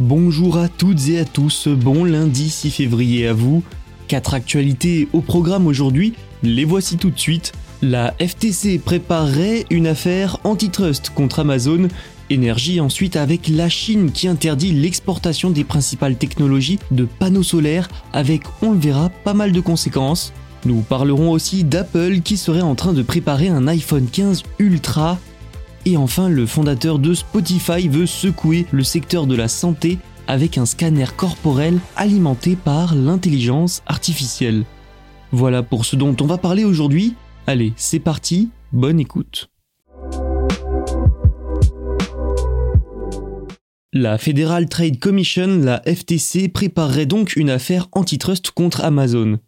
Bonjour à toutes et à tous, bon lundi 6 février à vous. Quatre actualités au programme aujourd'hui, les voici tout de suite. La FTC préparerait une affaire antitrust contre Amazon. Énergie ensuite avec la Chine qui interdit l'exportation des principales technologies de panneaux solaires avec, on le verra, pas mal de conséquences. Nous parlerons aussi d'Apple qui serait en train de préparer un iPhone 15 Ultra. Et enfin, le fondateur de Spotify veut secouer le secteur de la santé avec un scanner corporel alimenté par l'intelligence artificielle. Voilà pour ce dont on va parler aujourd'hui. Allez, c'est parti, bonne écoute. La Federal Trade Commission, la FTC, préparerait donc une affaire antitrust contre Amazon.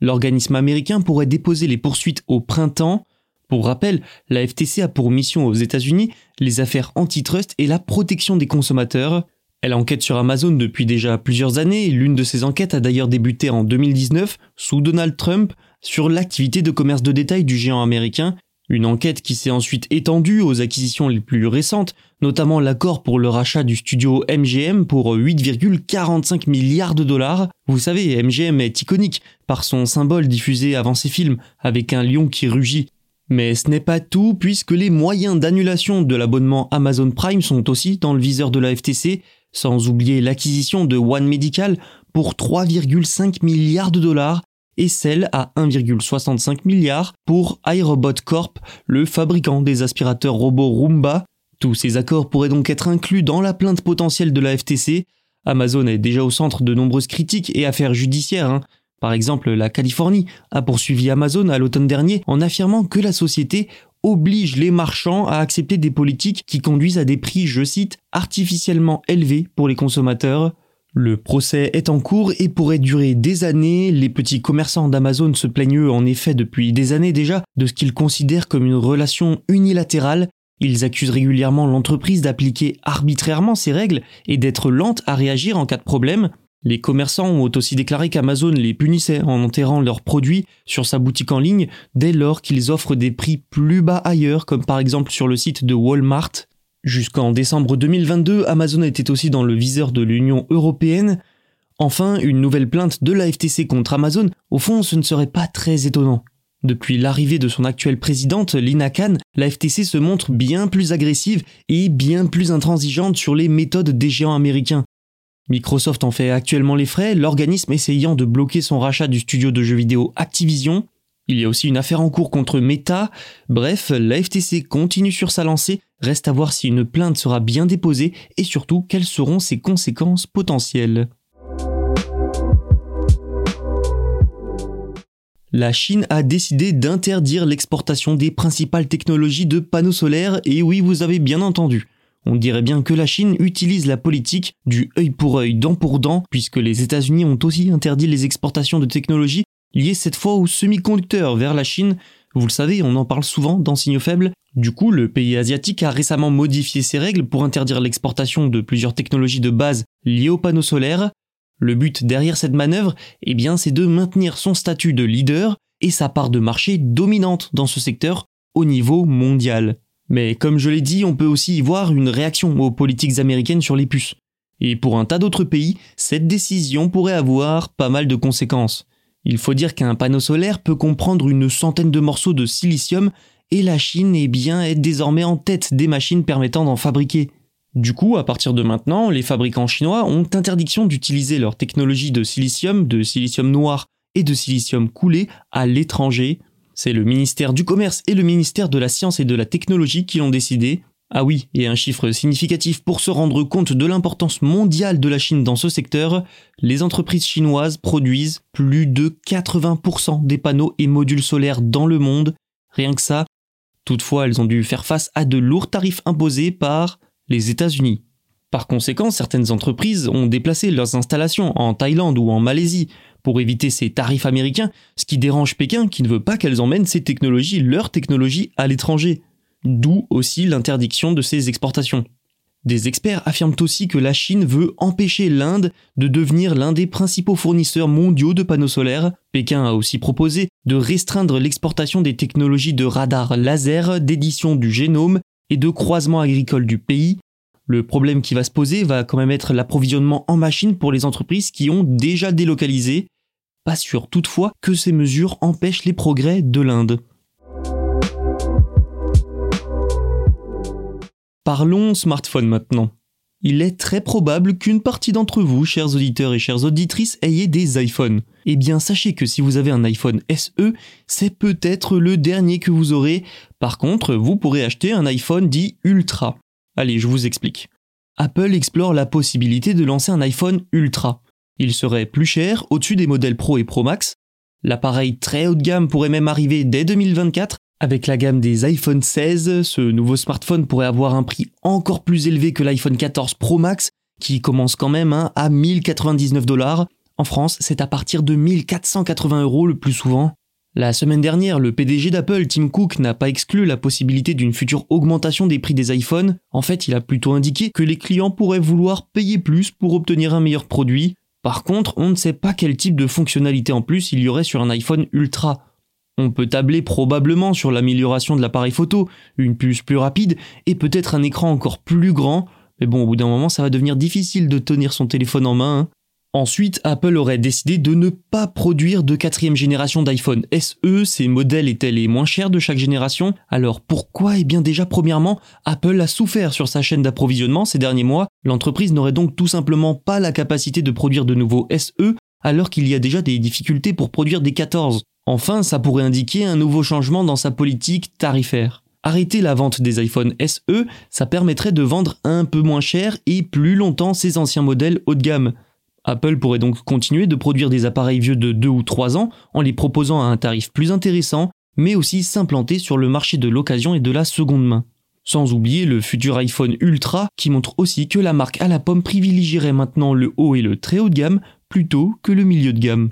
L'organisme américain pourrait déposer les poursuites au printemps. Pour rappel, la FTC a pour mission aux États-Unis les affaires antitrust et la protection des consommateurs. Elle enquête sur Amazon depuis déjà plusieurs années. L'une de ces enquêtes a d'ailleurs débuté en 2019 sous Donald Trump sur l'activité de commerce de détail du géant américain. Une enquête qui s'est ensuite étendue aux acquisitions les plus récentes, notamment l'accord pour le rachat du studio MGM pour 8,45 milliards de dollars. Vous savez, MGM est iconique par son symbole diffusé avant ses films, avec un lion qui rugit. Mais ce n'est pas tout, puisque les moyens d'annulation de l'abonnement Amazon Prime sont aussi dans le viseur de la FTC, sans oublier l'acquisition de One Medical pour 3,5 milliards de dollars et celle à 1,65 milliard pour iRobot Corp, le fabricant des aspirateurs robots Roomba. Tous ces accords pourraient donc être inclus dans la plainte potentielle de la FTC. Amazon est déjà au centre de nombreuses critiques et affaires judiciaires. hein. Par exemple, la Californie a poursuivi Amazon à l'automne dernier en affirmant que la société oblige les marchands à accepter des politiques qui conduisent à des prix, je cite, artificiellement élevés pour les consommateurs. Le procès est en cours et pourrait durer des années. Les petits commerçants d'Amazon se plaignent eux en effet depuis des années déjà de ce qu'ils considèrent comme une relation unilatérale. Ils accusent régulièrement l'entreprise d'appliquer arbitrairement ces règles et d'être lente à réagir en cas de problème. Les commerçants ont aussi déclaré qu'Amazon les punissait en enterrant leurs produits sur sa boutique en ligne dès lors qu'ils offrent des prix plus bas ailleurs, comme par exemple sur le site de Walmart. Jusqu'en décembre 2022, Amazon était aussi dans le viseur de l'Union européenne. Enfin, une nouvelle plainte de la FTC contre Amazon, au fond, ce ne serait pas très étonnant. Depuis l'arrivée de son actuelle présidente, Lina Khan, la FTC se montre bien plus agressive et bien plus intransigeante sur les méthodes des géants américains. Microsoft en fait actuellement les frais, l'organisme essayant de bloquer son rachat du studio de jeux vidéo Activision. Il y a aussi une affaire en cours contre Meta. Bref, la FTC continue sur sa lancée. Reste à voir si une plainte sera bien déposée et surtout quelles seront ses conséquences potentielles. La Chine a décidé d'interdire l'exportation des principales technologies de panneaux solaires et oui, vous avez bien entendu. On dirait bien que la Chine utilise la politique du œil pour œil, dent pour dent, puisque les États-Unis ont aussi interdit les exportations de technologies liées cette fois aux semi-conducteurs vers la Chine. Vous le savez, on en parle souvent dans Signaux Faibles. Du coup, le pays asiatique a récemment modifié ses règles pour interdire l'exportation de plusieurs technologies de base liées aux panneaux solaires. Le but derrière cette manœuvre, eh bien, c'est de maintenir son statut de leader et sa part de marché dominante dans ce secteur au niveau mondial. Mais comme je l'ai dit, on peut aussi y voir une réaction aux politiques américaines sur les puces. Et pour un tas d'autres pays, cette décision pourrait avoir pas mal de conséquences. Il faut dire qu'un panneau solaire peut comprendre une centaine de morceaux de silicium et la Chine est bien est désormais en tête des machines permettant d'en fabriquer. Du coup, à partir de maintenant, les fabricants chinois ont interdiction d'utiliser leur technologie de silicium, de silicium noir et de silicium coulé à l'étranger. C'est le ministère du Commerce et le ministère de la Science et de la Technologie qui l'ont décidé. Ah oui, et un chiffre significatif pour se rendre compte de l'importance mondiale de la Chine dans ce secteur, les entreprises chinoises produisent plus de 80% des panneaux et modules solaires dans le monde. Rien que ça. Toutefois, elles ont dû faire face à de lourds tarifs imposés par les États-Unis. Par conséquent, certaines entreprises ont déplacé leurs installations en Thaïlande ou en Malaisie pour éviter ces tarifs américains, ce qui dérange Pékin qui ne veut pas qu'elles emmènent ces technologies, leurs technologies, à l'étranger. D'où aussi l'interdiction de ces exportations. Des experts affirment aussi que la Chine veut empêcher l'Inde de devenir l'un des principaux fournisseurs mondiaux de panneaux solaires. Pékin a aussi proposé de restreindre l'exportation des technologies de radar laser, d'édition du génome et de croisement agricole du pays. Le problème qui va se poser va quand même être l'approvisionnement en machines pour les entreprises qui ont déjà délocalisé. Pas sûr toutefois que ces mesures empêchent les progrès de l'Inde. Parlons smartphone maintenant. Il est très probable qu'une partie d'entre vous, chers auditeurs et chères auditrices, ayez des iPhones. Eh bien, sachez que si vous avez un iPhone SE, c'est peut-être le dernier que vous aurez. Par contre, vous pourrez acheter un iPhone dit Ultra. Allez, je vous explique. Apple explore la possibilité de lancer un iPhone Ultra. Il serait plus cher, au-dessus des modèles Pro et Pro Max. L'appareil très haut de gamme pourrait même arriver dès 2024 avec la gamme des iPhone 16, ce nouveau smartphone pourrait avoir un prix encore plus élevé que l'iPhone 14 Pro Max, qui commence quand même hein, à 1099 dollars. En France, c'est à partir de 1480 euros le plus souvent. La semaine dernière, le PDG d'Apple, Tim Cook, n'a pas exclu la possibilité d'une future augmentation des prix des iPhones. En fait, il a plutôt indiqué que les clients pourraient vouloir payer plus pour obtenir un meilleur produit. Par contre, on ne sait pas quel type de fonctionnalité en plus il y aurait sur un iPhone Ultra. On peut tabler probablement sur l'amélioration de l'appareil photo, une puce plus rapide et peut-être un écran encore plus grand, mais bon, au bout d'un moment, ça va devenir difficile de tenir son téléphone en main. Hein. Ensuite, Apple aurait décidé de ne pas produire de quatrième génération d'iPhone SE, ces modèles étaient les moins chers de chaque génération. Alors pourquoi? Eh bien déjà premièrement, Apple a souffert sur sa chaîne d'approvisionnement ces derniers mois, l'entreprise n'aurait donc tout simplement pas la capacité de produire de nouveaux SE alors qu'il y a déjà des difficultés pour produire des 14. Enfin, ça pourrait indiquer un nouveau changement dans sa politique tarifaire. Arrêter la vente des iPhone SE, ça permettrait de vendre un peu moins cher et plus longtemps ses anciens modèles haut de gamme. Apple pourrait donc continuer de produire des appareils vieux de 2 ou 3 ans en les proposant à un tarif plus intéressant, mais aussi s'implanter sur le marché de l'occasion et de la seconde main. Sans oublier le futur iPhone Ultra qui montre aussi que la marque à la pomme privilégierait maintenant le haut et le très haut de gamme plutôt que le milieu de gamme.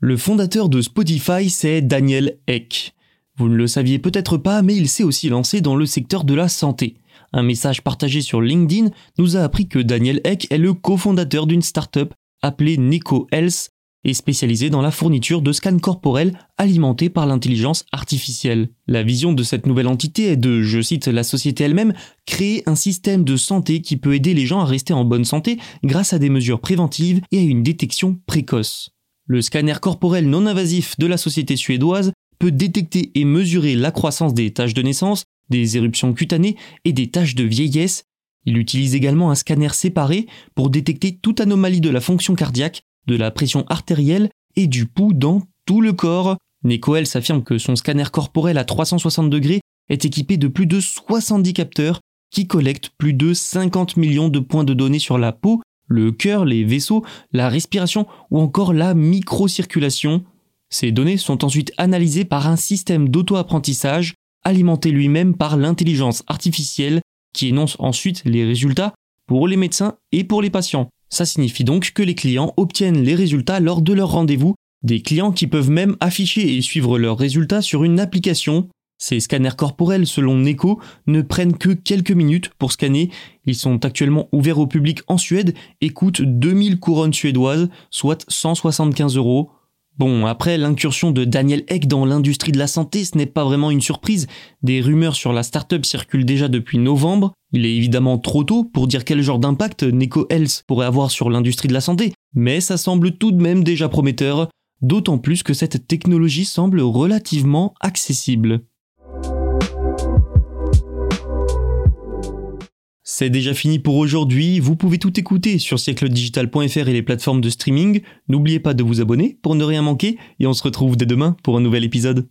Le fondateur de Spotify, c'est Daniel Eck. Vous ne le saviez peut-être pas, mais il s'est aussi lancé dans le secteur de la santé. Un message partagé sur LinkedIn nous a appris que Daniel Eck est le cofondateur d'une startup appelée Neko Health et spécialisée dans la fourniture de scans corporels alimentés par l'intelligence artificielle. La vision de cette nouvelle entité est de, je cite la société elle-même, créer un système de santé qui peut aider les gens à rester en bonne santé grâce à des mesures préventives et à une détection précoce. Le scanner corporel non invasif de la société suédoise peut détecter et mesurer la croissance des taches de naissance, des éruptions cutanées et des taches de vieillesse. Il utilise également un scanner séparé pour détecter toute anomalie de la fonction cardiaque, de la pression artérielle et du pouls dans tout le corps. Nekoel s'affirme que son scanner corporel à 360 degrés est équipé de plus de 70 capteurs qui collectent plus de 50 millions de points de données sur la peau le cœur, les vaisseaux, la respiration ou encore la microcirculation. Ces données sont ensuite analysées par un système d'auto-apprentissage alimenté lui-même par l'intelligence artificielle qui énonce ensuite les résultats pour les médecins et pour les patients. Ça signifie donc que les clients obtiennent les résultats lors de leur rendez-vous, des clients qui peuvent même afficher et suivre leurs résultats sur une application ces scanners corporels, selon Neko, ne prennent que quelques minutes pour scanner. Ils sont actuellement ouverts au public en Suède et coûtent 2000 couronnes suédoises, soit 175 euros. Bon, après l'incursion de Daniel Eck dans l'industrie de la santé, ce n'est pas vraiment une surprise. Des rumeurs sur la startup circulent déjà depuis novembre. Il est évidemment trop tôt pour dire quel genre d'impact Neko Health pourrait avoir sur l'industrie de la santé, mais ça semble tout de même déjà prometteur, d'autant plus que cette technologie semble relativement accessible. C'est déjà fini pour aujourd'hui, vous pouvez tout écouter sur siècledigital.fr et les plateformes de streaming. N'oubliez pas de vous abonner pour ne rien manquer et on se retrouve dès demain pour un nouvel épisode.